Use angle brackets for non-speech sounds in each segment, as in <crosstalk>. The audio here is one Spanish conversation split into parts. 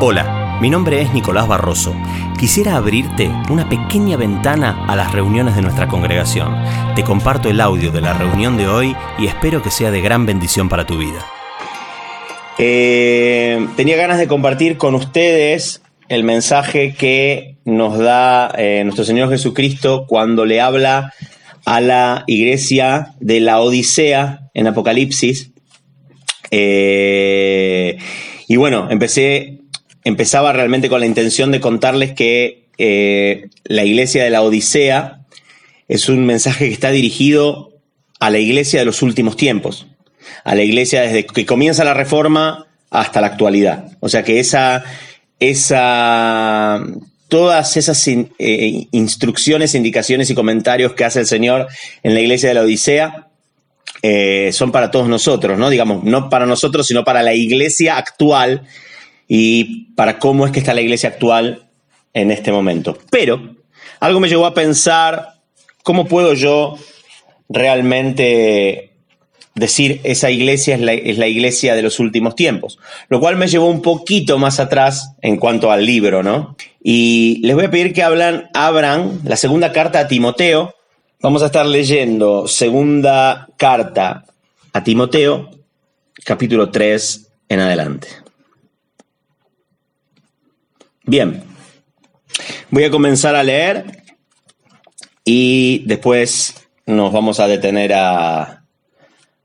Hola, mi nombre es Nicolás Barroso. Quisiera abrirte una pequeña ventana a las reuniones de nuestra congregación. Te comparto el audio de la reunión de hoy y espero que sea de gran bendición para tu vida. Eh, tenía ganas de compartir con ustedes el mensaje que nos da eh, nuestro Señor Jesucristo cuando le habla a la iglesia de la Odisea en Apocalipsis. Eh, y bueno, empecé empezaba realmente con la intención de contarles que eh, la iglesia de la Odisea es un mensaje que está dirigido a la iglesia de los últimos tiempos, a la iglesia desde que comienza la reforma hasta la actualidad. O sea que esa, esa, todas esas eh, instrucciones, indicaciones y comentarios que hace el Señor en la iglesia de la Odisea eh, son para todos nosotros, ¿no? Digamos, no para nosotros, sino para la iglesia actual y para cómo es que está la iglesia actual en este momento. Pero algo me llevó a pensar cómo puedo yo realmente decir esa iglesia es la, iglesia de los últimos tiempos, lo cual me llevó un poquito más atrás en cuanto al libro, ¿no? Y les voy a pedir que hablan, abran la segunda carta a Timoteo. Vamos a estar leyendo segunda carta a Timoteo, capítulo 3 en adelante. Bien, voy a comenzar a leer y después nos vamos a detener a,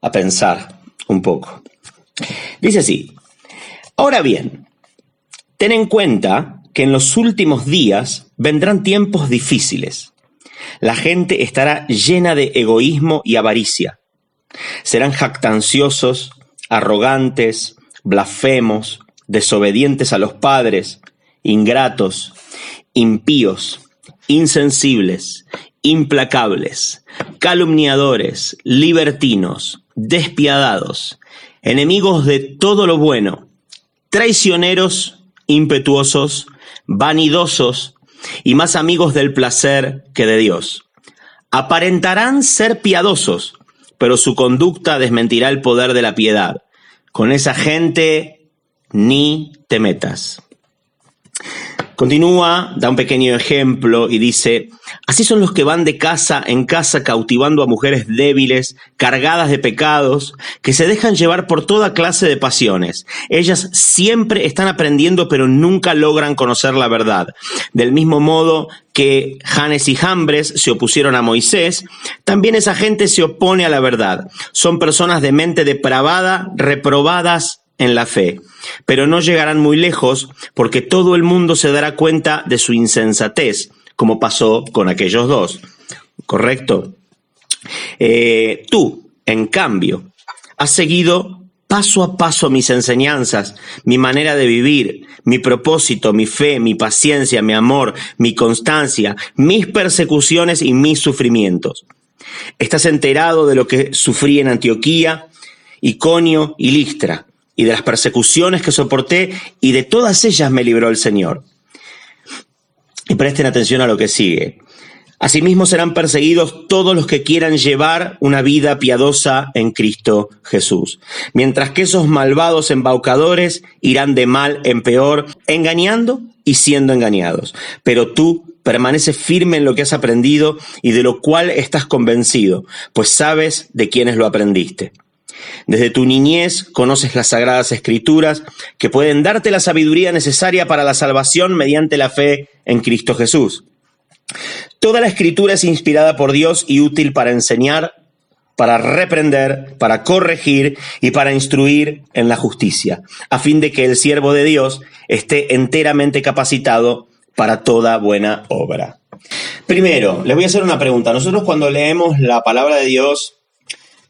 a pensar un poco. Dice así, ahora bien, ten en cuenta que en los últimos días vendrán tiempos difíciles. La gente estará llena de egoísmo y avaricia. Serán jactanciosos, arrogantes, blasfemos, desobedientes a los padres, ingratos, impíos, insensibles, implacables, calumniadores, libertinos, despiadados, enemigos de todo lo bueno, traicioneros, impetuosos, vanidosos y más amigos del placer que de Dios. Aparentarán ser piadosos, pero su conducta desmentirá el poder de la piedad. Con esa gente ni te metas. Continúa, da un pequeño ejemplo y dice, así son los que van de casa en casa cautivando a mujeres débiles, cargadas de pecados, que se dejan llevar por toda clase de pasiones. Ellas siempre están aprendiendo pero nunca logran conocer la verdad. Del mismo modo que Janes y Jambres se opusieron a Moisés, también esa gente se opone a la verdad. Son personas de mente depravada, reprobadas en la fe, pero no llegarán muy lejos porque todo el mundo se dará cuenta de su insensatez, como pasó con aquellos dos. ¿Correcto? Eh, tú, en cambio, has seguido paso a paso mis enseñanzas, mi manera de vivir, mi propósito, mi fe, mi paciencia, mi amor, mi constancia, mis persecuciones y mis sufrimientos. Estás enterado de lo que sufrí en Antioquía, Iconio y Listra y de las persecuciones que soporté, y de todas ellas me libró el Señor. Y presten atención a lo que sigue. Asimismo serán perseguidos todos los que quieran llevar una vida piadosa en Cristo Jesús, mientras que esos malvados embaucadores irán de mal en peor, engañando y siendo engañados. Pero tú permanece firme en lo que has aprendido y de lo cual estás convencido, pues sabes de quiénes lo aprendiste. Desde tu niñez conoces las sagradas escrituras que pueden darte la sabiduría necesaria para la salvación mediante la fe en Cristo Jesús. Toda la escritura es inspirada por Dios y útil para enseñar, para reprender, para corregir y para instruir en la justicia, a fin de que el siervo de Dios esté enteramente capacitado para toda buena obra. Primero, les voy a hacer una pregunta. Nosotros cuando leemos la palabra de Dios,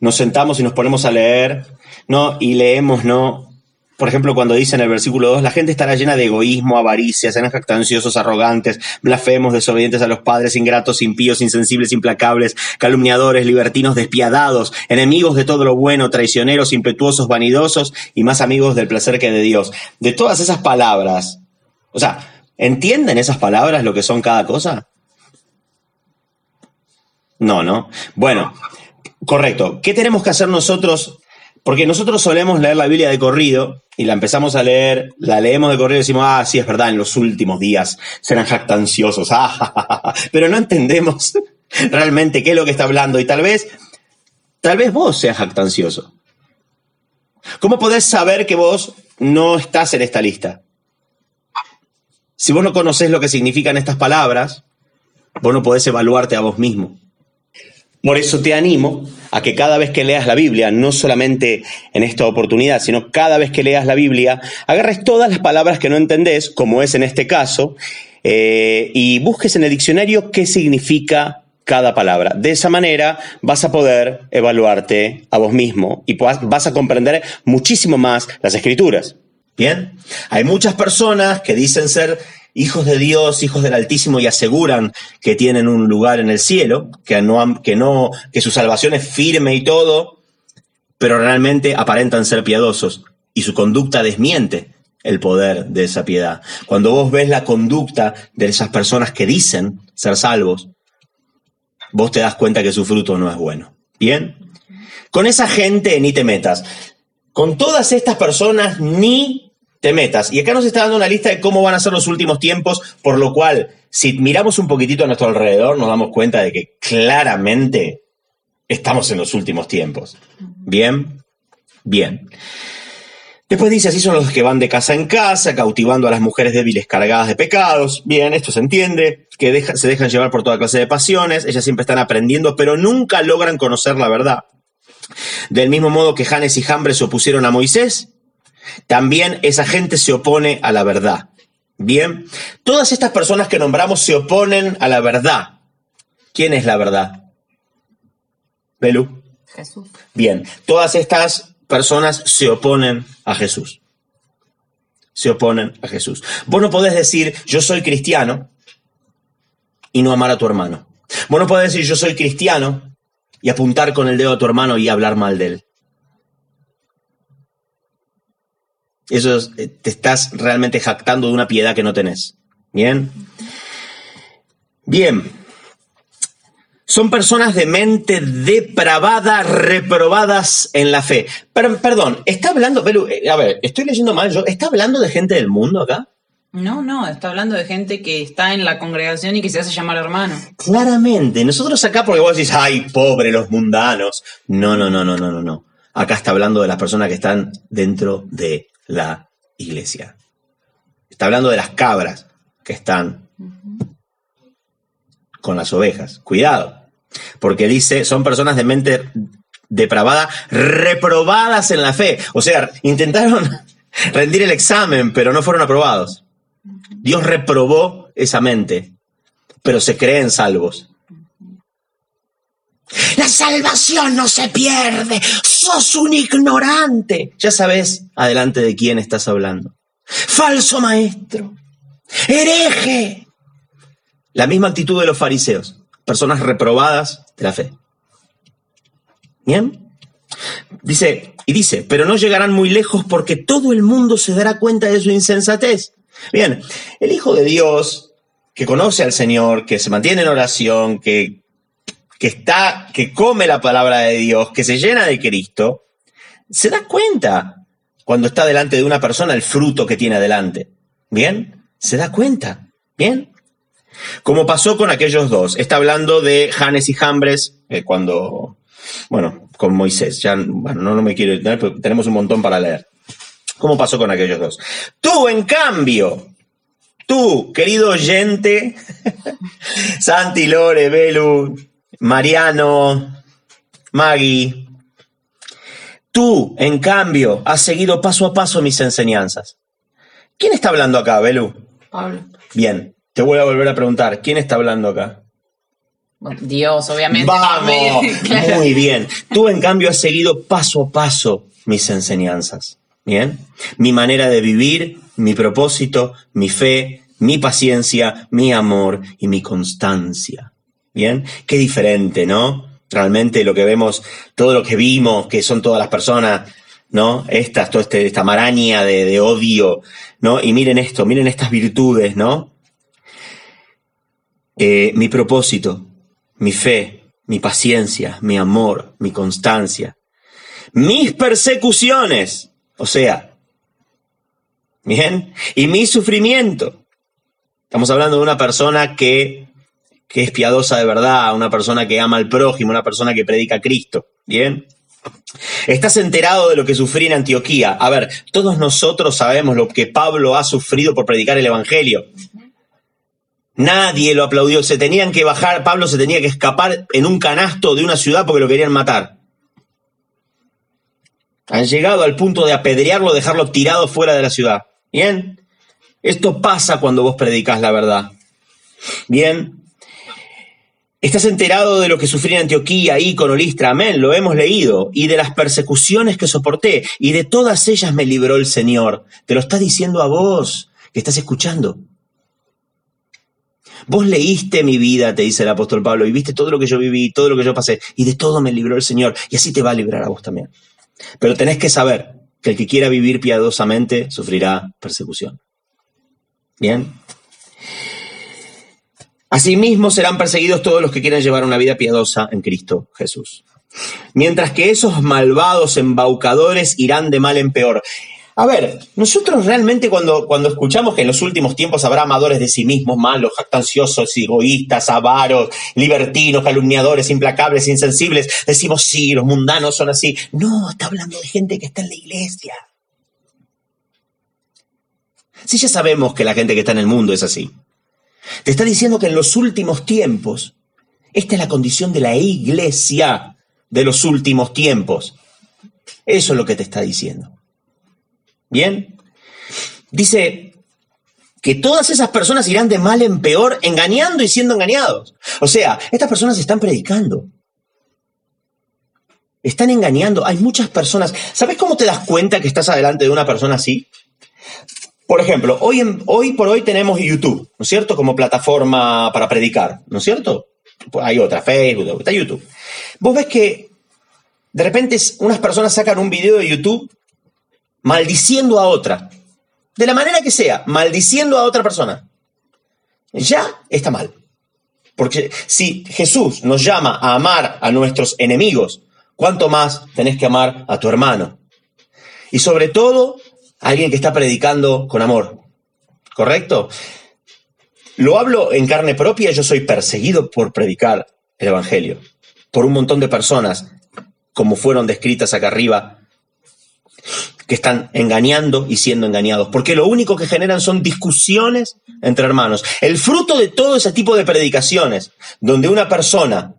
nos sentamos y nos ponemos a leer, ¿no? Y leemos, ¿no? Por ejemplo, cuando dice en el versículo 2, la gente estará llena de egoísmo, avaricia, serán jactanciosos, arrogantes, blasfemos, desobedientes a los padres, ingratos, impíos, insensibles, implacables, calumniadores, libertinos, despiadados, enemigos de todo lo bueno, traicioneros, impetuosos, vanidosos y más amigos del placer que de Dios. De todas esas palabras, o sea, ¿entienden esas palabras lo que son cada cosa? No, ¿no? Bueno, Correcto. ¿Qué tenemos que hacer nosotros Porque nosotros solemos leer la Biblia de corrido y la empezamos a leer, la leemos de corrido y decimos, ah, sí, es verdad, en los últimos días serán jactanciosos, <laughs> ah, pero no entendemos <laughs> realmente qué es lo que está hablando y tal vez, tal vez vos seas jactancioso. ¿Cómo podés saber que vos no estás en esta lista? Si vos no conocés lo que significan estas palabras, vos no podés evaluarte a vos mismo. Por eso te animo a que cada vez que leas la Biblia, no solamente en esta oportunidad, sino cada vez que leas la Biblia, agarres todas las palabras que no entendés, como es en este caso, eh, y busques en el diccionario qué significa cada palabra. De esa manera vas a poder evaluarte a vos mismo y vas a comprender muchísimo más las escrituras. Bien, hay muchas personas que dicen ser hijos de Dios, hijos del Altísimo y aseguran que tienen un lugar en el cielo, que no, que no, que su salvación es firme y todo, pero realmente aparentan ser piadosos y su conducta desmiente el poder de esa piedad. Cuando vos ves la conducta de esas personas que dicen ser salvos, vos te das cuenta que su fruto no es bueno. ¿Bien? Con esa gente ni te metas. Con todas estas personas ni te metas. Y acá nos está dando una lista de cómo van a ser los últimos tiempos, por lo cual, si miramos un poquitito a nuestro alrededor, nos damos cuenta de que claramente estamos en los últimos tiempos. Bien, bien. Después dice, así son los que van de casa en casa, cautivando a las mujeres débiles cargadas de pecados. Bien, esto se entiende, que se dejan llevar por toda clase de pasiones, ellas siempre están aprendiendo, pero nunca logran conocer la verdad. Del mismo modo que Janes y Jambres se opusieron a Moisés, también esa gente se opone a la verdad. Bien, todas estas personas que nombramos se oponen a la verdad. ¿Quién es la verdad? Belú. Jesús. Bien, todas estas personas se oponen a Jesús. Se oponen a Jesús. Vos no podés decir, yo soy cristiano y no amar a tu hermano. Vos no podés decir, yo soy cristiano y apuntar con el dedo a tu hermano y hablar mal de él. Eso eh, te estás realmente jactando de una piedad que no tenés. Bien. Bien. Son personas de mente depravada, reprobadas en la fe. Pero, perdón, está hablando, eh, a ver, estoy leyendo mal yo, ¿está hablando de gente del mundo acá? No, no, está hablando de gente que está en la congregación y que se hace llamar hermano. Claramente, nosotros acá porque vos decís, ay, pobre los mundanos. No, no, no, no, no, no, no. Acá está hablando de las personas que están dentro de la iglesia. Está hablando de las cabras que están con las ovejas. Cuidado, porque dice, son personas de mente depravada, reprobadas en la fe. O sea, intentaron <laughs> rendir el examen, pero no fueron aprobados. Dios reprobó esa mente, pero se creen salvos. La salvación no se pierde. Sos un ignorante. Ya sabes adelante de quién estás hablando. Falso maestro. Hereje. La misma actitud de los fariseos. Personas reprobadas de la fe. Bien. Dice, y dice, pero no llegarán muy lejos porque todo el mundo se dará cuenta de su insensatez. Bien, el Hijo de Dios, que conoce al Señor, que se mantiene en oración, que que está, que come la palabra de Dios, que se llena de Cristo, se da cuenta cuando está delante de una persona el fruto que tiene adelante. ¿Bien? Se da cuenta. ¿Bien? Como pasó con aquellos dos. Está hablando de Janes y Jambres, eh, cuando, bueno, con Moisés. Ya, bueno, no, no me quiero detener, tenemos un montón para leer. ¿Cómo pasó con aquellos dos? Tú, en cambio, tú, querido oyente, <laughs> Santi Lore, Belu, Mariano, Maggie, tú, en cambio, has seguido paso a paso mis enseñanzas. ¿Quién está hablando acá, Belu? Pablo. Bien, te voy a volver a preguntar, ¿quién está hablando acá? Dios, obviamente. Vamos, <laughs> muy bien. Tú, en cambio, has seguido paso a paso mis enseñanzas. Bien, mi manera de vivir, mi propósito, mi fe, mi paciencia, mi amor y mi constancia. Bien, qué diferente, ¿no? Realmente lo que vemos, todo lo que vimos, que son todas las personas, ¿no? Estas, toda este, esta maraña de, odio, ¿no? Y miren esto, miren estas virtudes, ¿no? Eh, mi propósito, mi fe, mi paciencia, mi amor, mi constancia. mis persecuciones, o sea, bien, y mi sufrimiento. Estamos hablando de una persona que, que es piadosa de verdad, una persona que ama al prójimo, una persona que predica a Cristo, bien. Estás enterado de lo que sufrí en Antioquía. A ver, todos nosotros sabemos lo que Pablo ha sufrido por predicar el Evangelio. Nadie lo aplaudió. Se tenían que bajar, Pablo se tenía que escapar en un canasto de una ciudad porque lo querían matar. Han llegado al punto de apedrearlo, dejarlo tirado fuera de la ciudad. Bien. Esto pasa cuando vos predicas la verdad. Bien. Estás enterado de lo que sufrí en Antioquía, Ícono, Listra, amén, lo hemos leído, y de las persecuciones que soporté, y de todas ellas me libró el Señor. Te lo está diciendo a vos, que estás escuchando. Vos leíste mi vida, te dice el apóstol Pablo, y viste todo lo que yo viví, todo lo que yo pasé, y de todo me libró el Señor, y así te va a librar a vos también. Pero tenés que saber que el que quiera vivir piadosamente sufrirá persecución. Bien. Asimismo serán perseguidos todos los que quieran llevar una vida piadosa en Cristo Jesús. Mientras que esos malvados embaucadores irán de mal en peor. A ver, nosotros realmente cuando, cuando escuchamos que en los últimos tiempos habrá amadores de sí mismos, malos, jactanciosos, egoístas, avaros, libertinos, calumniadores, implacables, insensibles, decimos sí, los mundanos son así. No, está hablando de gente que está en la iglesia. Si ya sabemos que la gente que está en el mundo es así. Te está diciendo que en los últimos tiempos, esta es la condición de la iglesia de los últimos tiempos. Eso es lo que te está diciendo. Bien. Dice que todas esas personas irán de mal en peor, engañando y siendo engañados. O sea, estas personas están predicando. Están engañando. Hay muchas personas. ¿Sabes cómo te das cuenta que estás adelante de una persona así? Por ejemplo, hoy, hoy por hoy tenemos YouTube, ¿no es cierto? Como plataforma para predicar, ¿no es cierto? Pues hay otra, Facebook, está YouTube. Vos ves que de repente unas personas sacan un video de YouTube maldiciendo a otra, de la manera que sea, maldiciendo a otra persona. Ya está mal. Porque si Jesús nos llama a amar a nuestros enemigos, ¿cuánto más tenés que amar a tu hermano? Y sobre todo alguien que está predicando con amor. ¿Correcto? Lo hablo en carne propia, yo soy perseguido por predicar el Evangelio, por un montón de personas, como fueron descritas acá arriba, que están engañando y siendo engañados, porque lo único que generan son discusiones entre hermanos. El fruto de todo ese tipo de predicaciones, donde una persona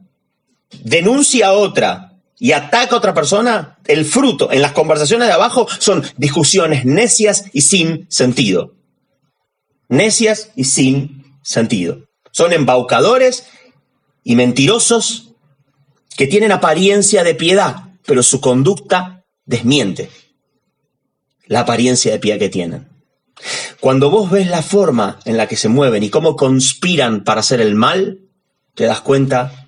denuncia a otra y ataca a otra persona, el fruto en las conversaciones de abajo son discusiones necias y sin sentido. Necias y sin sentido. Son embaucadores y mentirosos que tienen apariencia de piedad, pero su conducta desmiente la apariencia de pie que tienen. Cuando vos ves la forma en la que se mueven y cómo conspiran para hacer el mal, te das cuenta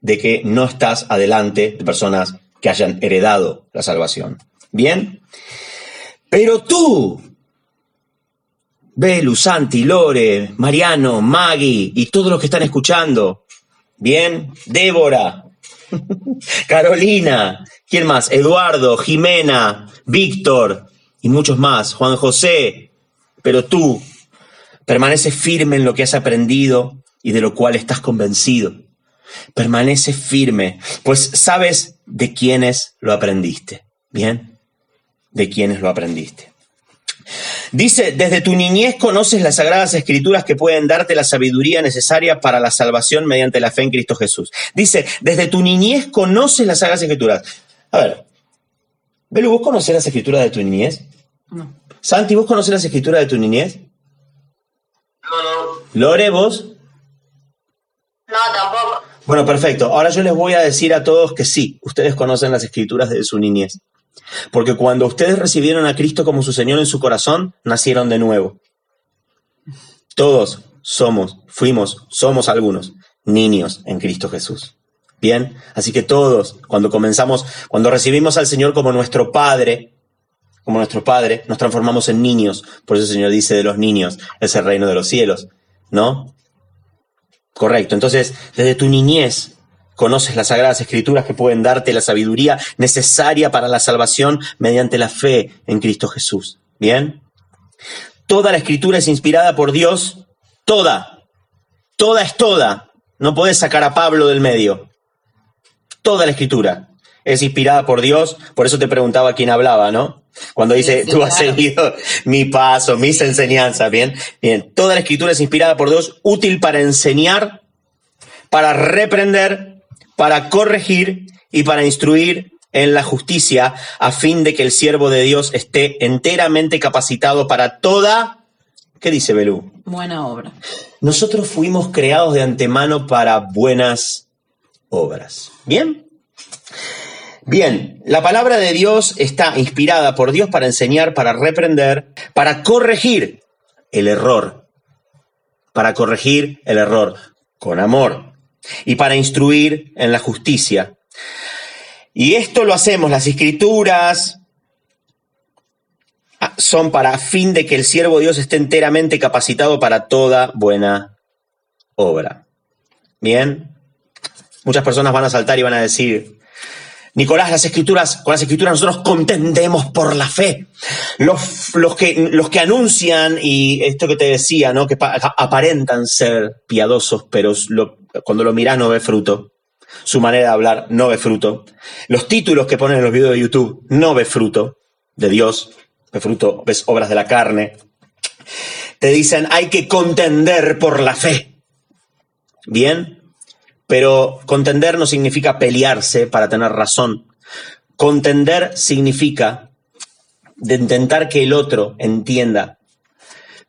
de que no estás adelante de personas que hayan heredado la salvación. ¿Bien? Pero tú, Belu, Santi, Lore, Mariano, Maggie y todos los que están escuchando, ¿bien? Débora, <laughs> Carolina, ¿quién más? Eduardo, Jimena, Víctor y muchos más, Juan José, pero tú permaneces firme en lo que has aprendido y de lo cual estás convencido. Permanece firme, pues sabes de quiénes lo aprendiste. ¿Bien? De quiénes lo aprendiste. Dice, desde tu niñez conoces las sagradas escrituras que pueden darte la sabiduría necesaria para la salvación mediante la fe en Cristo Jesús. Dice, desde tu niñez conoces las sagradas escrituras. A ver, Belu, ¿vos conoces las escrituras de tu niñez? No. Santi, ¿vos conoces las escrituras de tu niñez? No, no. Lore, ¿vos? Bueno, perfecto. Ahora yo les voy a decir a todos que sí, ustedes conocen las escrituras de su niñez. Porque cuando ustedes recibieron a Cristo como su Señor en su corazón, nacieron de nuevo. Todos somos, fuimos, somos algunos niños en Cristo Jesús. Bien, así que todos, cuando comenzamos, cuando recibimos al Señor como nuestro Padre, como nuestro Padre, nos transformamos en niños. Por eso el Señor dice de los niños, es el reino de los cielos, ¿no? Correcto. Entonces, desde tu niñez conoces las sagradas escrituras que pueden darte la sabiduría necesaria para la salvación mediante la fe en Cristo Jesús. ¿Bien? Toda la escritura es inspirada por Dios, toda, toda es toda. No puedes sacar a Pablo del medio. Toda la escritura es inspirada por Dios, por eso te preguntaba quién hablaba, ¿no? Cuando dice, sí, tú has claro. seguido mi paso, mis enseñanzas, ¿bien? Bien, toda la escritura es inspirada por Dios, útil para enseñar, para reprender, para corregir y para instruir en la justicia, a fin de que el siervo de Dios esté enteramente capacitado para toda... ¿Qué dice Belú? Buena obra. Nosotros fuimos creados de antemano para buenas obras. ¿Bien? Bien, la palabra de Dios está inspirada por Dios para enseñar, para reprender, para corregir el error, para corregir el error con amor y para instruir en la justicia. Y esto lo hacemos, las escrituras ah, son para fin de que el siervo de Dios esté enteramente capacitado para toda buena obra. Bien, muchas personas van a saltar y van a decir, Nicolás, las escrituras, con las escrituras nosotros contendemos por la fe. Los, los, que, los que anuncian, y esto que te decía, ¿no? que pa- aparentan ser piadosos, pero cuando lo miras no ve fruto. Su manera de hablar no ve fruto. Los títulos que ponen en los videos de YouTube no ve fruto de Dios, ve fruto, ves obras de la carne. Te dicen hay que contender por la fe. Bien, pero contender no significa pelearse para tener razón. Contender significa de intentar que el otro entienda.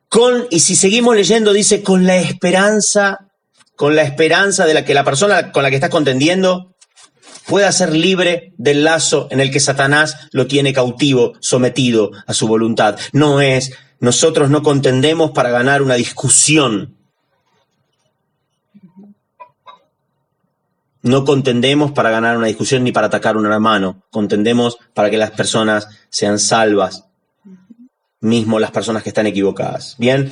Con, y si seguimos leyendo, dice, con la esperanza, con la esperanza de la que la persona con la que estás contendiendo pueda ser libre del lazo en el que Satanás lo tiene cautivo, sometido a su voluntad. No es, nosotros no contendemos para ganar una discusión. No contendemos para ganar una discusión ni para atacar un hermano. Contendemos para que las personas sean salvas, mismo las personas que están equivocadas. Bien,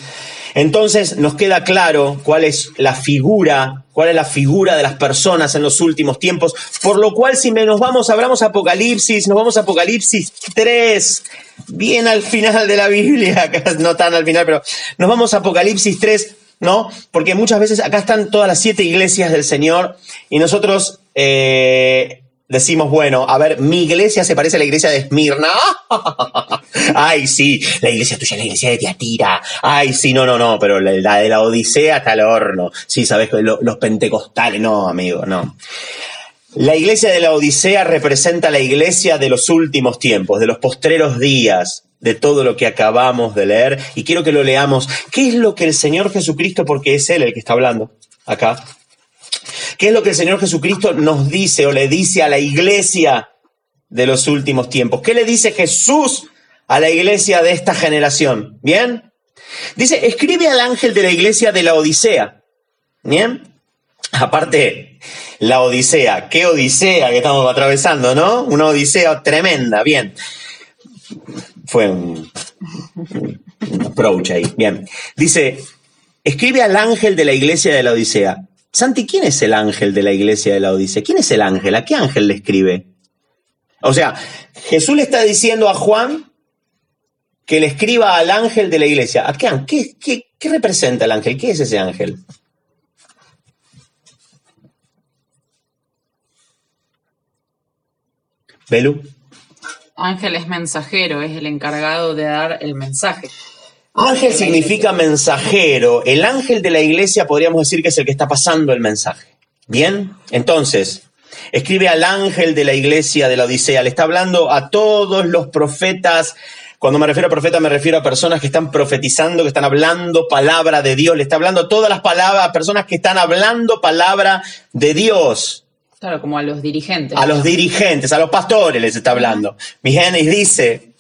entonces nos queda claro cuál es la figura, cuál es la figura de las personas en los últimos tiempos, por lo cual si nos vamos, abramos Apocalipsis, nos vamos a Apocalipsis 3, bien al final de la Biblia, <laughs> no tan al final, pero nos vamos a Apocalipsis 3, ¿no? Porque muchas veces acá están todas las siete iglesias del Señor y nosotros eh, decimos, bueno, a ver, mi iglesia se parece a la iglesia de Esmirna. <laughs> Ay, sí, la iglesia tuya es la iglesia de Tiatira. Ay, sí, no, no, no, pero la, de la Odisea está al horno. Sí, sabes, Lo- los pentecostales, no, amigo, no. La iglesia de la Odisea representa la iglesia de los últimos tiempos, de los postreros días, de todo lo que acabamos de leer. Y quiero que lo leamos. ¿Qué es lo que el Señor Jesucristo, porque es Él el que está hablando acá? ¿Qué es lo que el Señor Jesucristo nos dice o le dice a la iglesia de los últimos tiempos? ¿Qué le dice Jesús a la iglesia de esta generación? ¿Bien? Dice, escribe al ángel de la iglesia de la Odisea. ¿Bien? Aparte, la Odisea, qué Odisea que estamos atravesando, ¿no? Una Odisea tremenda, bien. Fue un, un approach ahí, bien. Dice, escribe al ángel de la iglesia de la Odisea. Santi, ¿quién es el ángel de la iglesia de la Odisea? ¿Quién es el ángel? ¿A qué ángel le escribe? O sea, Jesús le está diciendo a Juan que le escriba al ángel de la iglesia. ¿A qué, qué, qué- qué representa el ángel? ¿Qué es ese ángel? Belu. Ángel es mensajero, es el encargado de dar el mensaje. Ángel significa mensajero. El ángel de la iglesia podríamos decir que es el que está pasando el mensaje. Bien, entonces, escribe al ángel de la iglesia de la Odisea. Le está hablando a todos los profetas. Cuando me refiero a profeta, me refiero a personas que están profetizando, que están hablando palabra de Dios. Le está hablando a todas las palabras, personas que están hablando palabra de Dios. Claro, como a los dirigentes. A los dirigentes, a los pastores les está hablando. Y dice,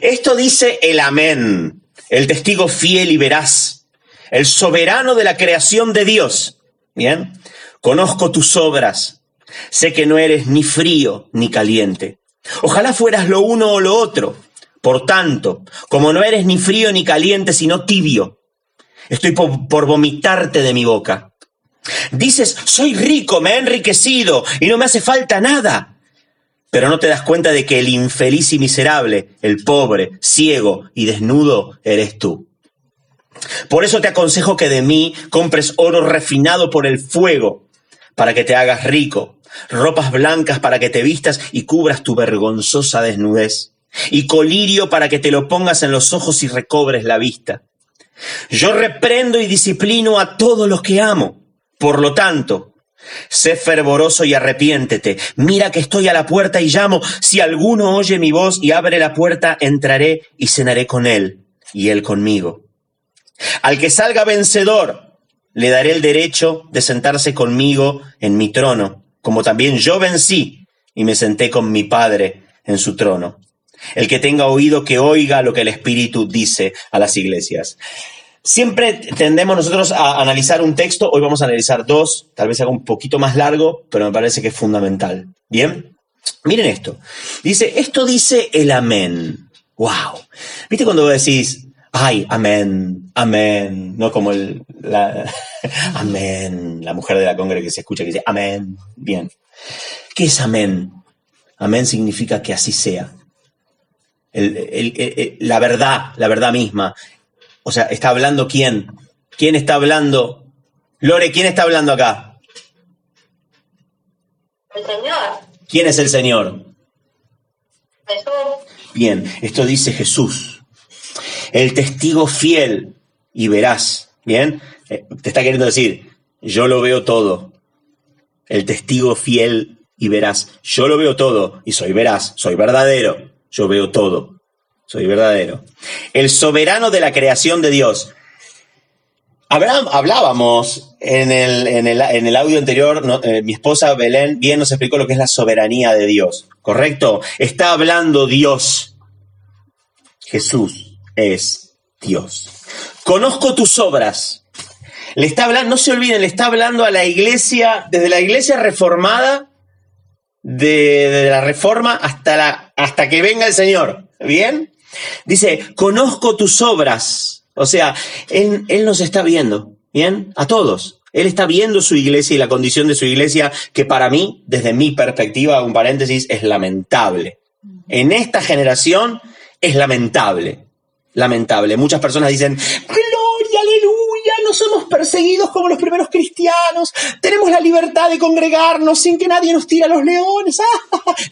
esto dice el amén, el testigo fiel y veraz, el soberano de la creación de Dios. Bien, conozco tus obras, sé que no eres ni frío ni caliente. Ojalá fueras lo uno o lo otro. Por tanto, como no eres ni frío ni caliente, sino tibio, estoy po- por vomitarte de mi boca. Dices, soy rico, me he enriquecido y no me hace falta nada. Pero no te das cuenta de que el infeliz y miserable, el pobre, ciego y desnudo eres tú. Por eso te aconsejo que de mí compres oro refinado por el fuego, para que te hagas rico, ropas blancas para que te vistas y cubras tu vergonzosa desnudez, y colirio para que te lo pongas en los ojos y recobres la vista. Yo reprendo y disciplino a todos los que amo. Por lo tanto, sé fervoroso y arrepiéntete. Mira que estoy a la puerta y llamo. Si alguno oye mi voz y abre la puerta, entraré y cenaré con él y él conmigo. Al que salga vencedor, le daré el derecho de sentarse conmigo en mi trono, como también yo vencí y me senté con mi Padre en su trono. El que tenga oído que oiga lo que el Espíritu dice a las iglesias. Siempre tendemos nosotros a analizar un texto, hoy vamos a analizar dos, tal vez haga un poquito más largo, pero me parece que es fundamental. ¿Bien? Miren esto. Dice, esto dice el amén. ¡Wow! ¿Viste cuando vos decís, ay, amén, amén? No como el, la, <laughs> amén, la mujer de la congre que se escucha que dice, amén. Bien. ¿Qué es amén? Amén significa que así sea. la verdad, la verdad misma, o sea, ¿está hablando quién? ¿Quién está hablando? Lore, ¿quién está hablando acá? El Señor. ¿Quién es el Señor? Jesús. Bien, esto dice Jesús. El testigo fiel y verás. Bien, eh, te está queriendo decir, yo lo veo todo. El testigo fiel y verás. Yo lo veo todo y soy veraz, soy verdadero. Yo veo todo soy verdadero. El soberano de la creación de Dios. hablábamos en el, en el, audio anterior, eh, mi esposa Belén bien nos explicó lo que es la soberanía de Dios, ¿correcto? Está hablando Dios. Jesús es Dios. Conozco tus obras. Le está hablando, no se olviden, le está hablando a la iglesia, desde la iglesia reformada, de, la reforma hasta, la, hasta que venga el Señor. ¿Bien? Dice, conozco tus obras. O sea, él, él nos está viendo, ¿bien? A todos. Él está viendo su iglesia y la condición de su iglesia, que para mí, desde mi perspectiva, un paréntesis, es lamentable. En esta generación es lamentable. Lamentable. Muchas personas dicen, no somos perseguidos como los primeros cristianos, tenemos la libertad de congregarnos sin que nadie nos tire a los leones. <laughs>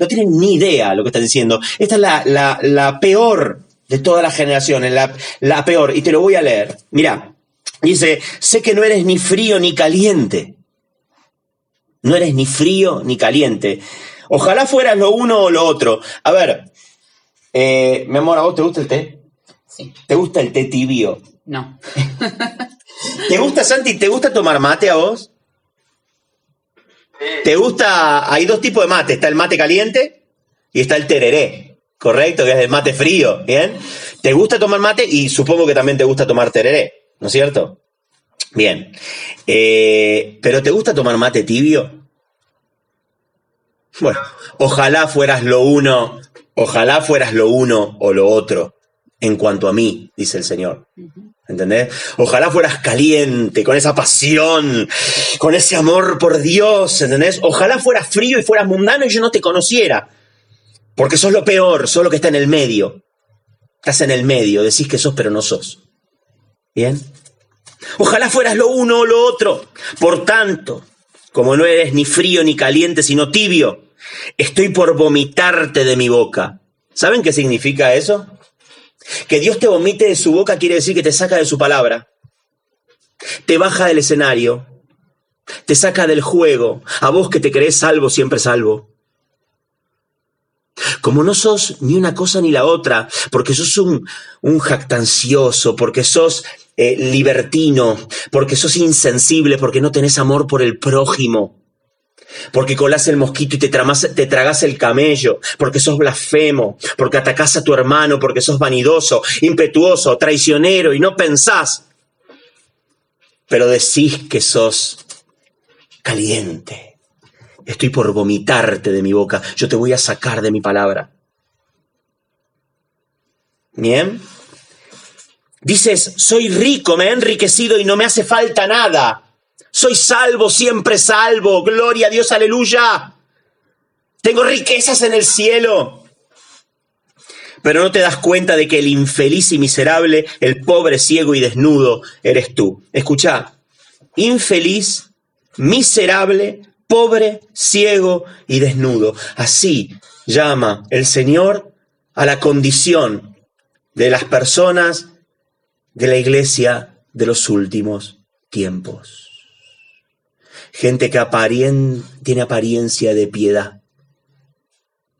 No tienen ni idea lo que están diciendo. Esta es la, la, peor de todas las generaciones, la, la peor. Y te lo voy a leer. Mira, dice, sé que no eres ni frío ni caliente. No eres ni frío ni caliente. Ojalá fueras lo uno o lo otro. A ver, eh, mi amor, ¿a vos te gusta el té? Sí. ¿Te gusta el té tibio? No. <laughs> ¿Te gusta, Santi, te gusta tomar mate a vos? ¿Te gusta? Hay dos tipos de mate. Está el mate caliente y está el tereré, ¿correcto? Que es el mate frío, ¿bien? ¿Te gusta tomar mate? Y supongo que también te gusta tomar tereré, ¿no es cierto? Bien. Eh, ¿Pero te gusta tomar mate tibio? Bueno, ojalá fueras lo uno, ojalá fueras lo uno o lo otro en cuanto a mí, dice el Señor. ¿Entendés? Ojalá fueras caliente, con esa pasión, con ese amor por Dios, ¿entendés? Ojalá fueras frío y fueras mundano y yo no te conociera. Porque sos lo peor, sos lo que está en el medio. Estás en el medio, decís que sos pero no sos. ¿Bien? Ojalá fueras lo uno o lo otro. Por tanto, como no eres ni frío ni caliente, sino tibio, estoy por vomitarte de mi boca. ¿Saben qué significa eso? Que Dios te vomite de su boca quiere decir que te saca de su palabra, te baja del escenario, te saca del juego, a vos que te crees salvo, siempre salvo. Como no sos ni una cosa ni la otra, porque sos un, un jactancioso, porque sos eh, libertino, porque sos insensible, porque no tenés amor por el prójimo, porque colás el mosquito y te, te tragas el camello, porque sos blasfemo, porque atacás a tu hermano, porque sos vanidoso, impetuoso, traicionero y no pensás, pero decís que sos caliente. Estoy por vomitarte de mi boca, yo te voy a sacar de mi palabra. Bien. Dices, soy rico, me he enriquecido y no me hace falta nada. Soy salvo, siempre salvo. Gloria a Dios, aleluya. Tengo riquezas en el cielo. Pero no te das cuenta de que el infeliz y miserable, el pobre, ciego y desnudo, eres tú. Escucha, infeliz, miserable, pobre, ciego y desnudo. Así llama el Señor a la condición de las personas de la iglesia de los últimos tiempos. Gente que tiene apariencia de piedad,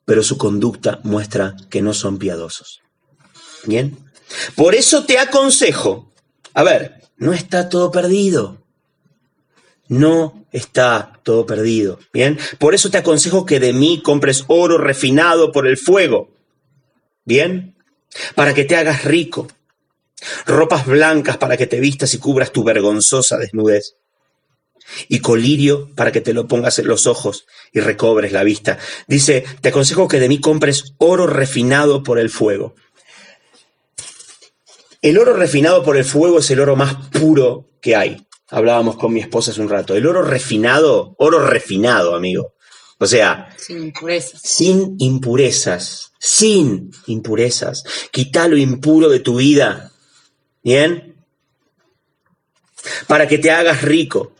pero su conducta muestra que no son piadosos. Bien. Por eso te aconsejo, a ver, no está todo perdido. No está todo perdido. Bien. Por eso te aconsejo que de mí compres oro refinado por el fuego. Bien. Para que te hagas rico. Ropas blancas para que te vistas y cubras tu vergonzosa desnudez y colirio para que te lo pongas en los ojos y recobres la vista. Dice, te aconsejo que de mí compres oro refinado por el fuego. El oro refinado por el fuego es el oro más puro que hay. Hablábamos con mi esposa hace un rato. El oro refinado, oro refinado, amigo. O sea, sin impurezas. Sin impurezas. Sin impurezas. Quita lo impuro de tu vida. ¿Bien? Para que te hagas rico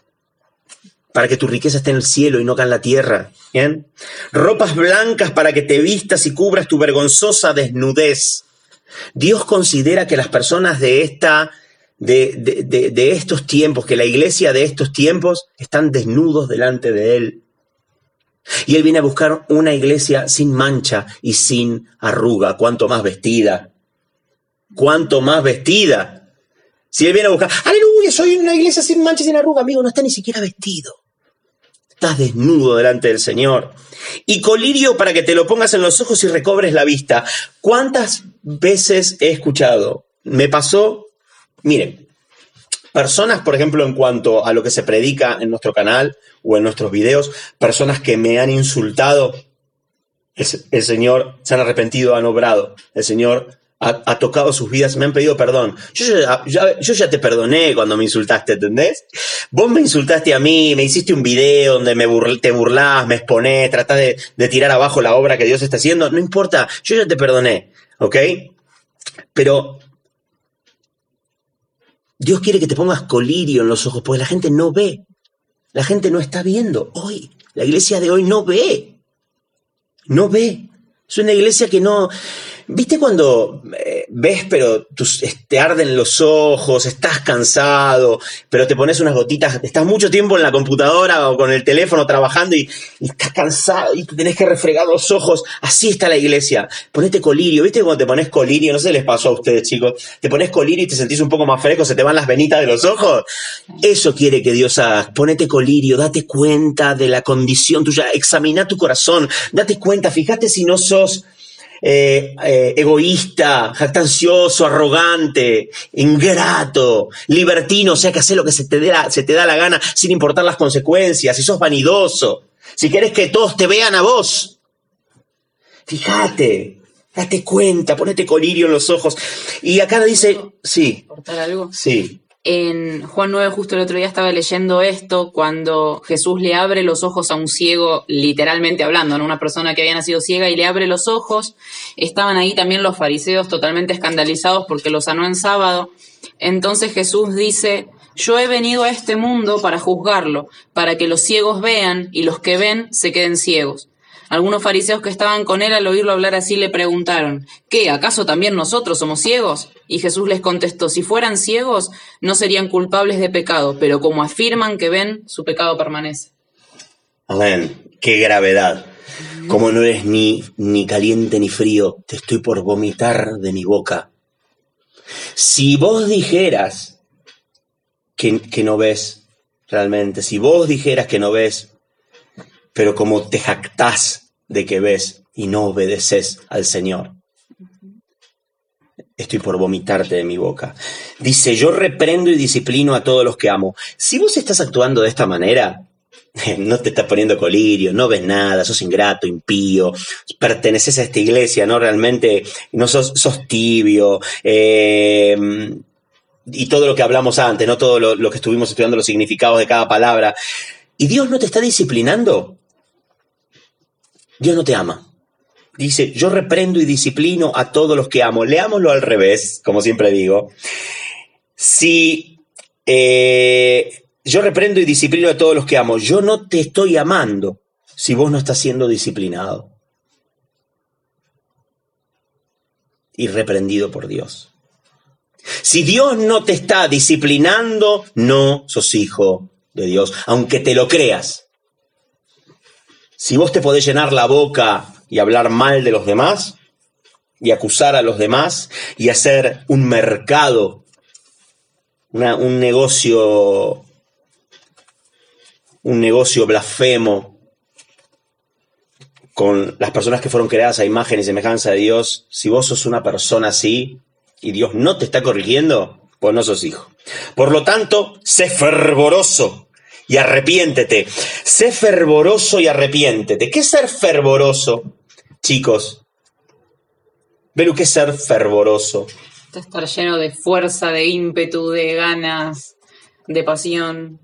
para que tu riqueza esté en el cielo y no acá en la tierra. ¿Bien? Ropas blancas para que te vistas y cubras tu vergonzosa desnudez. Dios considera que las personas de esta, de, de, de, estos tiempos, que la iglesia de estos tiempos están desnudos delante de Él. Y Él viene a buscar una iglesia sin mancha y sin arruga, cuanto más vestida. Cuanto más vestida. Si Él viene a buscar, aleluya, soy una iglesia sin mancha y sin arruga, amigo, no está ni siquiera vestido estás desnudo delante del Señor. Y colirio para que te lo pongas en los ojos y recobres la vista. ¿Cuántas veces he escuchado? Me pasó, miren, personas, por ejemplo, en cuanto a lo que se predica en nuestro canal o en nuestros videos, personas que me han insultado, el, el Señor se han arrepentido, han obrado. El Señor ha, tocado sus vidas, me han pedido perdón. Yo ya, yo ya te perdoné cuando me insultaste, ¿entendés? Vos me insultaste a mí, me hiciste un video donde me te burlás, me exponés, tratás de tirar abajo la obra que Dios está haciendo. No importa, yo ya te perdoné, ¿ok? Pero Dios quiere que te pongas colirio en los ojos, porque la gente no ve. La gente no está viendo. Hoy, la iglesia de hoy no ve. No ve. Es una iglesia que no, ¿Viste cuando eh, ves, pero te arden los ojos, estás cansado, pero te pones unas gotitas, estás mucho tiempo en la computadora o con el teléfono trabajando y, estás cansado y te tenés que refregar los ojos? Así está la iglesia. Ponete colirio, ¿viste cuando te pones colirio? No sé si les pasó a ustedes, chicos. Te pones colirio y te sentís un poco más fresco, se te van las venitas de los ojos. Eso quiere que Dios haga. Ponete colirio, date cuenta de la condición tuya, examina tu corazón, date cuenta, fíjate si no sos eh, eh, egoísta, jactancioso, arrogante, ingrato, libertino, o sea que hace lo que se te, da, se te da la gana sin importar las consecuencias, si sos vanidoso, si querés que todos te vean a vos. Fíjate, date cuenta, ponete colirio en los ojos. Y acá dice, sí. algo? Sí en Juan 9, justo el otro día estaba leyendo esto, cuando Jesús le abre los ojos a un ciego, literalmente hablando, a una persona que había nacido ciega y le abre los ojos, estaban ahí también los fariseos totalmente escandalizados porque lo sanó en sábado. Entonces Jesús dice, yo he venido a este mundo para juzgarlo, para que los ciegos vean y los que ven se queden ciegos. Algunos fariseos que estaban con él al oírlo hablar así le preguntaron, ¿qué? ¿Acaso también nosotros somos ciegos? Y Jesús les contestó, si fueran ciegos, no serían culpables de pecado, pero como afirman que ven, su pecado permanece. Amén. Qué gravedad. Como no eres ni, ni caliente ni frío, te estoy por vomitar de mi boca. Si vos dijeras que, que no ves realmente, si vos dijeras que no ves, pero como te jactás de que ves y no obedeces al Señor, estoy por vomitarte de mi boca. Dice, yo reprendo y disciplino a todos los que amo. Si vos estás actuando de esta manera, <laughs> no te estás poniendo colirio, no ves nada, sos ingrato, impío, perteneces a esta iglesia, no realmente, no sos, tibio, eh, y todo lo que hablamos antes, no todo lo, lo que estuvimos estudiando, los significados de cada palabra. ¿Y Dios no te está disciplinando? Dios no te ama. Dice, yo reprendo y disciplino a todos los que amo. Leámoslo al revés, como siempre digo. Si eh, yo reprendo y disciplino a todos los que amo, yo no te estoy amando si vos no estás siendo disciplinado y reprendido por Dios. Si Dios no te está disciplinando, no sos hijo de Dios, aunque te lo creas. Si vos te podés llenar la boca y hablar mal de los demás, y acusar a los demás, y hacer un mercado, un negocio, un negocio blasfemo con las personas que fueron creadas a imagen y semejanza de Dios, si vos sos una persona así y Dios no te está corrigiendo, pues no sos hijo. Por lo tanto, sé fervoroso y arrepiéntete. Sé fervoroso y arrepiéntete. ¿Qué es ser fervoroso, chicos? Pero ¿qué es ser fervoroso? Estar lleno de fuerza, de ímpetu, de ganas, de pasión.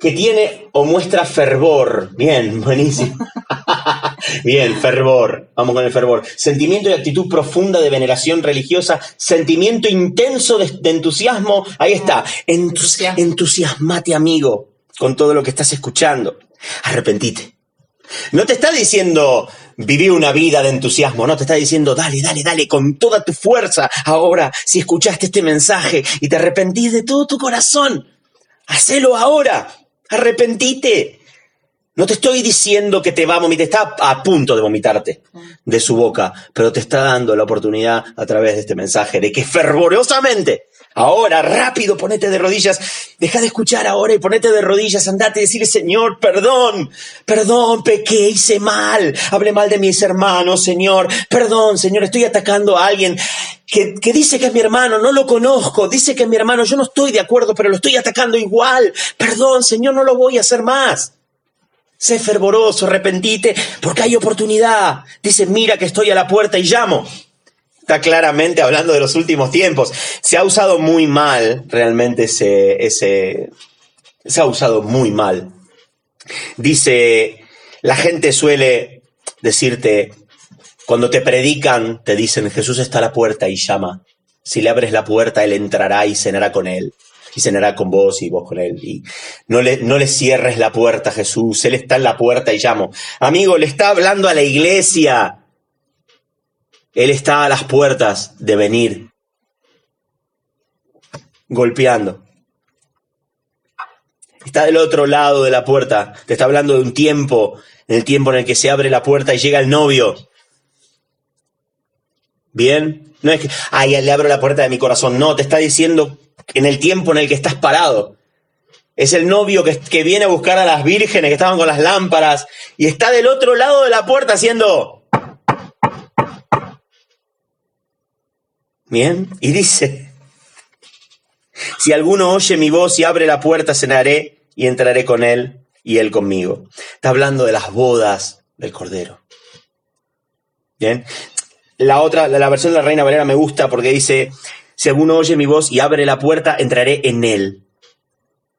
Que tiene o muestra fervor. Bien, <laughs> buenísimo. <laughs> Bien, fervor. Vamos con el fervor. Sentimiento y actitud profunda de veneración religiosa. Sentimiento intenso de, de entusiasmo. Ahí está. Entus, entusiasmate, amigo con todo lo que estás escuchando. Arrepentite. No te está diciendo viví una vida de entusiasmo, no te está diciendo dale, dale, dale con toda tu fuerza. Ahora, si escuchaste este mensaje y te arrepentís de todo tu corazón, hacelo ahora. Arrepentite. No te estoy diciendo que te va a vomitar, está a punto de vomitarte de su boca, pero te está dando la oportunidad a través de este mensaje de que fervorosamente Ahora, rápido, ponete de rodillas. Deja de escuchar ahora y ponete de rodillas. Andate y decirle, Señor, perdón, perdón, pequé, hice mal. Hablé mal de mis hermanos, Señor. Perdón, Señor, estoy atacando a alguien que, que dice que es mi hermano. No lo conozco. Dice que es mi hermano. Yo no estoy de acuerdo, pero lo estoy atacando igual. Perdón, Señor, no lo voy a hacer más. Sé fervoroso, arrepentite, porque hay oportunidad. Dice, mira que estoy a la puerta y llamo está claramente hablando de los últimos tiempos. Se ha usado muy mal, realmente ese, ese, se ha usado muy mal. Dice, la gente suele decirte, cuando te predican, te dicen, Jesús está a la puerta y llama. Si le abres la puerta, Él entrará y cenará con Él. Y cenará con vos y vos con Él. Y no le, no le cierres la puerta, Jesús. Él está en la puerta y llamo. Amigo, le está hablando a la iglesia. Él está a las puertas de venir, golpeando. Está del otro lado de la puerta. Te está hablando de un tiempo, en el tiempo en el que se abre la puerta y llega el novio. ¿Bien? No es que, ay, le abro la puerta de mi corazón. No, te está diciendo en el tiempo en el que estás parado. Es el novio que, que viene a buscar a las vírgenes que estaban con las lámparas y está del otro lado de la puerta haciendo... Bien, y dice, si alguno oye mi voz y abre la puerta, cenaré y entraré con él y él conmigo. Está hablando de las bodas del Cordero. Bien, la otra, la versión de la Reina Valera me gusta porque dice, si alguno oye mi voz y abre la puerta, entraré en él.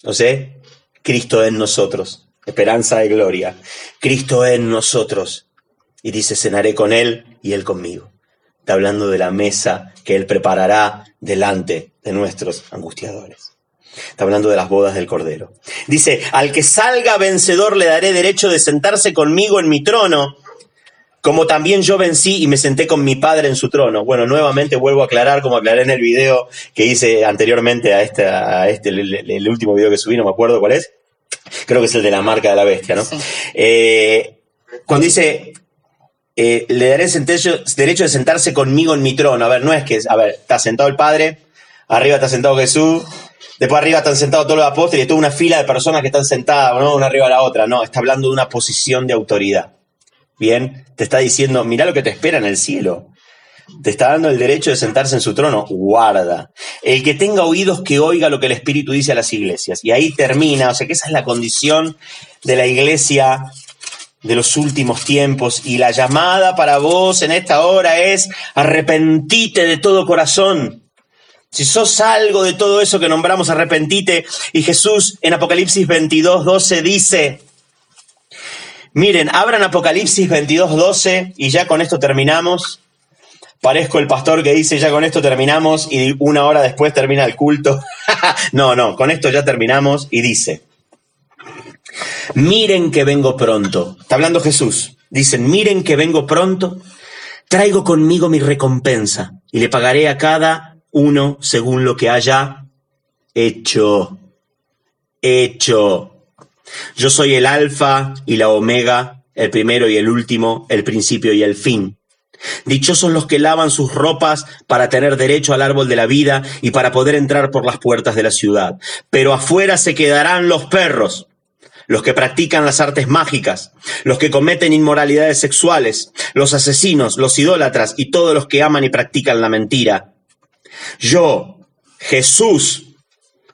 ¿No sé? Cristo en nosotros, esperanza de gloria. Cristo en nosotros. Y dice, cenaré con él y él conmigo está hablando de la mesa que Él preparará delante de nuestros angustiadores. Está hablando de las bodas del Cordero. Dice, al que salga vencedor le daré derecho de sentarse conmigo en mi trono, como también yo vencí y me senté con mi Padre en su trono. Bueno, nuevamente vuelvo a aclarar, como aclaré en el video que hice anteriormente a este, a este el, último video que subí, no me acuerdo cuál es. Creo que es el de la marca de la bestia, ¿no? Eh, cuando dice, eh, le daré derecho de sentarse conmigo en mi trono. A ver, no es que, a ver, está sentado el Padre, arriba está sentado Jesús, después arriba están sentados todos los apóstoles y toda una fila de personas que están sentadas, ¿no? Una arriba a la otra. No, está hablando de una posición de autoridad. Bien, te está diciendo, mira lo que te espera en el cielo. Te está dando el derecho de sentarse en su trono. Guarda. El que tenga oídos que oiga lo que el Espíritu dice a las iglesias. Y ahí termina, o sea que esa es la condición de la iglesia de los últimos tiempos y la llamada para vos en esta hora es arrepentite de todo corazón. Si sos algo de todo eso que nombramos, arrepentite. Y Jesús en Apocalipsis 22, 12 dice, miren, abran Apocalipsis 22, 12 y ya con esto terminamos. Parezco el pastor que dice, ya con esto terminamos y una hora después termina el culto. <laughs> no, no, con esto ya terminamos y dice, miren que vengo pronto. Está hablando Jesús. Dicen, miren que vengo pronto. Traigo conmigo mi recompensa y le pagaré a cada uno según lo que haya hecho. Hecho. Yo soy el alfa y la omega, el primero y el último, el principio y el fin. Dichosos los que lavan sus ropas para tener derecho al árbol de la vida y para poder entrar por las puertas de la ciudad. Pero afuera se quedarán los perros, los que practican las artes mágicas, los que cometen inmoralidades sexuales, los asesinos, los idólatras y todos los que aman y practican la mentira. Yo, Jesús,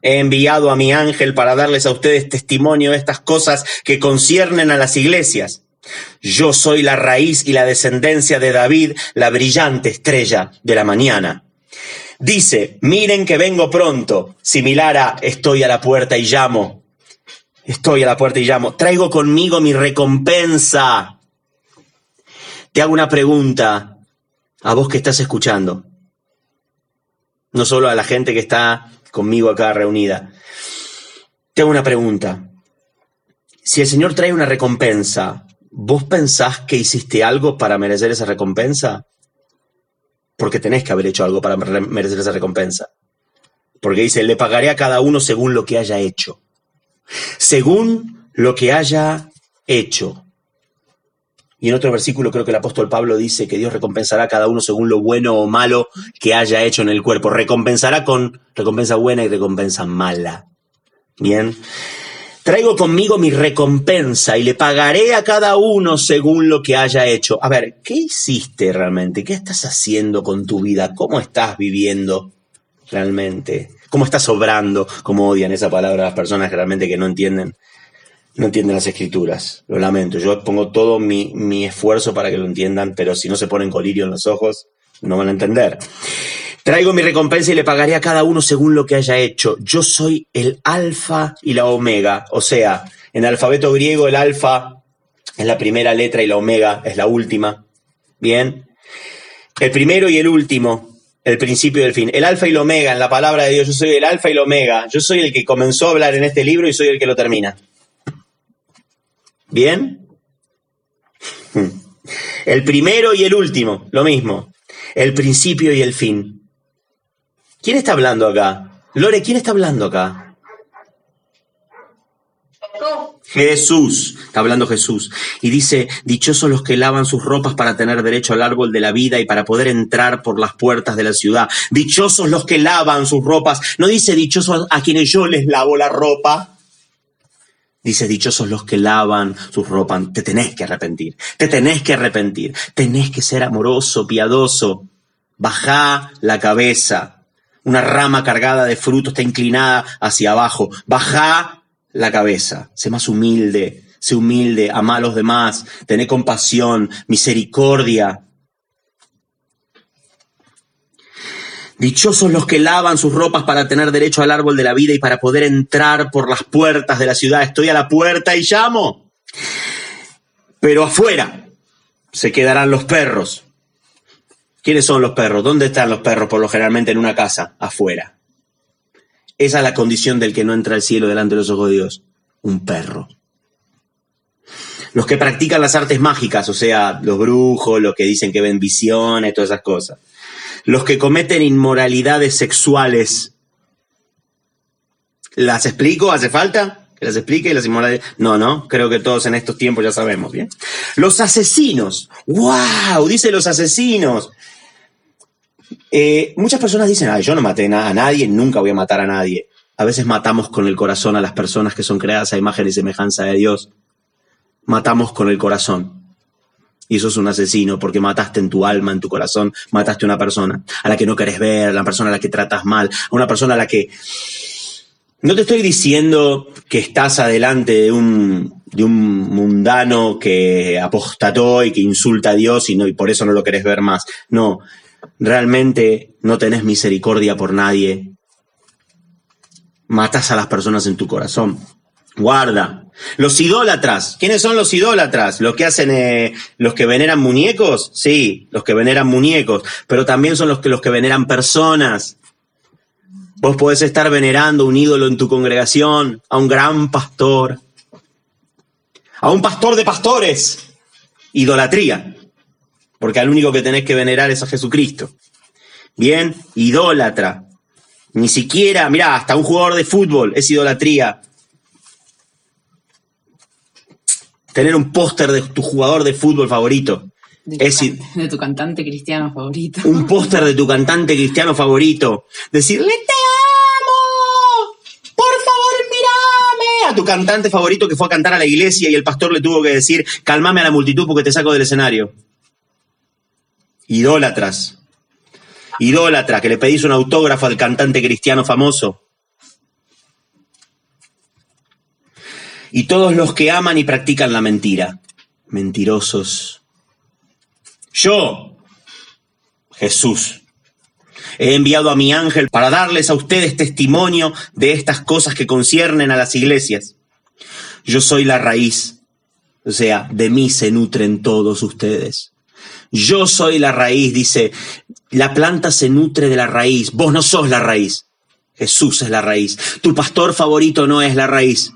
he enviado a mi ángel para darles a ustedes testimonio de estas cosas que conciernen a las iglesias. Yo soy la raíz y la descendencia de David, la brillante estrella de la mañana. Dice, miren que vengo pronto, similar a estoy a la puerta y llamo. Estoy a la puerta y llamo. Traigo conmigo mi recompensa. Te hago una pregunta a vos que estás escuchando no solo a la gente que está conmigo acá reunida. Tengo una pregunta. Si el Señor trae una recompensa, ¿vos pensás que hiciste algo para merecer esa recompensa? Porque tenés que haber hecho algo para merecer esa recompensa. Porque dice, le pagaré a cada uno según lo que haya hecho. Según lo que haya hecho. Y en otro versículo creo que el apóstol Pablo dice que Dios recompensará a cada uno según lo bueno o malo que haya hecho en el cuerpo. Recompensará con recompensa buena y recompensa mala. Bien. Traigo conmigo mi recompensa y le pagaré a cada uno según lo que haya hecho. A ver, ¿qué hiciste realmente? ¿Qué estás haciendo con tu vida? ¿Cómo estás viviendo realmente? ¿Cómo estás obrando? ¿Cómo odian esa palabra las personas realmente que no entienden no entienden las escrituras. Lo lamento. Yo pongo todo mi, esfuerzo para que lo entiendan, pero si no se ponen colirio en los ojos, no van a entender. Traigo mi recompensa y le pagaré a cada uno según lo que haya hecho. Yo soy el alfa y la omega. O sea, en el alfabeto griego el alfa es la primera letra y la omega es la última. Bien. El primero y el último, el principio y el fin. El alfa y la omega en la palabra de Dios. Yo soy el alfa y la omega. Yo soy el que comenzó a hablar en este libro y soy el que lo termina. ¿Bien? <laughs> El primero y el último, lo mismo. El principio y el fin. ¿Quién está hablando acá? Lore, ¿quién está hablando acá? Jesús, está hablando Jesús, y dice, dichosos los que lavan sus ropas para tener derecho al árbol de la vida y para poder entrar por las puertas de la ciudad. Dichosos los que lavan sus ropas. No dice dichosos a quienes yo les lavo la ropa. Dice, dichosos los que lavan sus ropas. Te tenés que arrepentir. Te tenés que arrepentir. Tenés que ser amoroso, piadoso. Bajá la cabeza. Una rama cargada de fruto está inclinada hacia abajo. Bajá la cabeza. Sé más humilde. Sé humilde. Amá a los demás. Tené compasión, misericordia. Dichosos los que lavan sus ropas para tener derecho al árbol de la vida y para poder entrar por las puertas de la ciudad. Estoy a la puerta y llamo. Pero afuera se quedarán los perros. ¿Quiénes son los perros? ¿Dónde están los perros por lo generalmente en una casa? Afuera. Esa es la condición del que no entra al cielo delante de los ojos de Dios. Un perro. Los que practican las artes mágicas, o sea, los brujos, los que dicen que ven visiones, todas esas cosas los que cometen inmoralidades sexuales. ¿Las explico? ¿Hace falta? ¿Que las explique? Las inmoralidades. No, no, creo que todos en estos tiempos ya sabemos, ¿bien? Los asesinos. ¡Wow! Dice los asesinos. Eh, muchas personas dicen, Ay, yo no maté a nadie, nunca voy a matar a nadie. A veces matamos con el corazón a las personas que son creadas a imagen y semejanza de Dios. Matamos con el corazón y sos un asesino porque mataste en tu alma, en tu corazón, mataste a una persona a la que no querés ver, a la persona a la que tratas mal, a una persona a la que... No te estoy diciendo que estás adelante de un, de un mundano que apostató y que insulta a Dios y, no, y por eso no lo querés ver más. No, realmente no tenés misericordia por nadie, matas a las personas en tu corazón. Guarda. Los idólatras. ¿Quiénes son los idólatras? Los que hacen, eh, los que veneran muñecos. Sí, los que veneran muñecos. Pero también son los que, los que veneran personas. Vos podés estar venerando un ídolo en tu congregación, a un gran pastor, a un pastor de pastores. Idolatría. Porque al único que tenés que venerar es a Jesucristo. Bien, idólatra. Ni siquiera, mira, hasta un jugador de fútbol es idolatría. Tener un póster de tu jugador de fútbol favorito. De tu, Es can- <laughs> de tu cantante cristiano favorito. un póster de tu cantante cristiano favorito. Decirle, te amo. Por favor, mírame. A tu cantante favorito que fue a cantar a la iglesia y el pastor le tuvo que decir, calmame a la multitud porque te saco del escenario. Idólatras. Idólatra, que le pedís un autógrafo al cantante cristiano famoso. Y todos los que aman y practican la mentira. Mentirosos. Yo, Jesús, he enviado a mi ángel para darles a ustedes testimonio de estas cosas que conciernen a las iglesias. Yo soy la raíz, o sea, de mí se nutren todos ustedes. Yo soy la raíz, dice, la planta se nutre de la raíz, vos no sos la raíz, Jesús es la raíz, tu pastor favorito no es la raíz,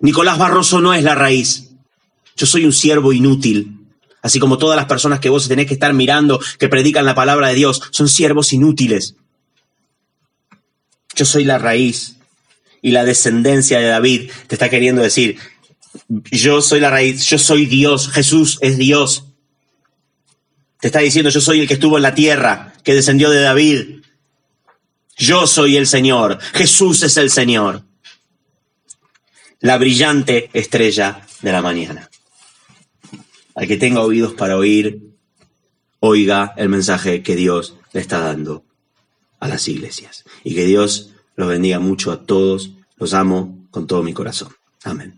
Nicolás Barroso no es la raíz, yo soy un siervo inútil, Así como todas las personas que vos tenés que estar mirando, que predican la palabra de Dios, son siervos inútiles. Yo soy la raíz. Y la descendencia de David te está queriendo decir, yo soy la raíz, yo soy Dios, Jesús es Dios. Te está diciendo, yo soy el que estuvo en la tierra, que descendió de David. Yo soy el Señor, Jesús es el Señor. La brillante estrella de la mañana. Al que tenga oídos para oír, oiga el mensaje que Dios le está dando a las iglesias. Y que Dios los bendiga mucho a todos. Los amo con todo mi corazón. Amén.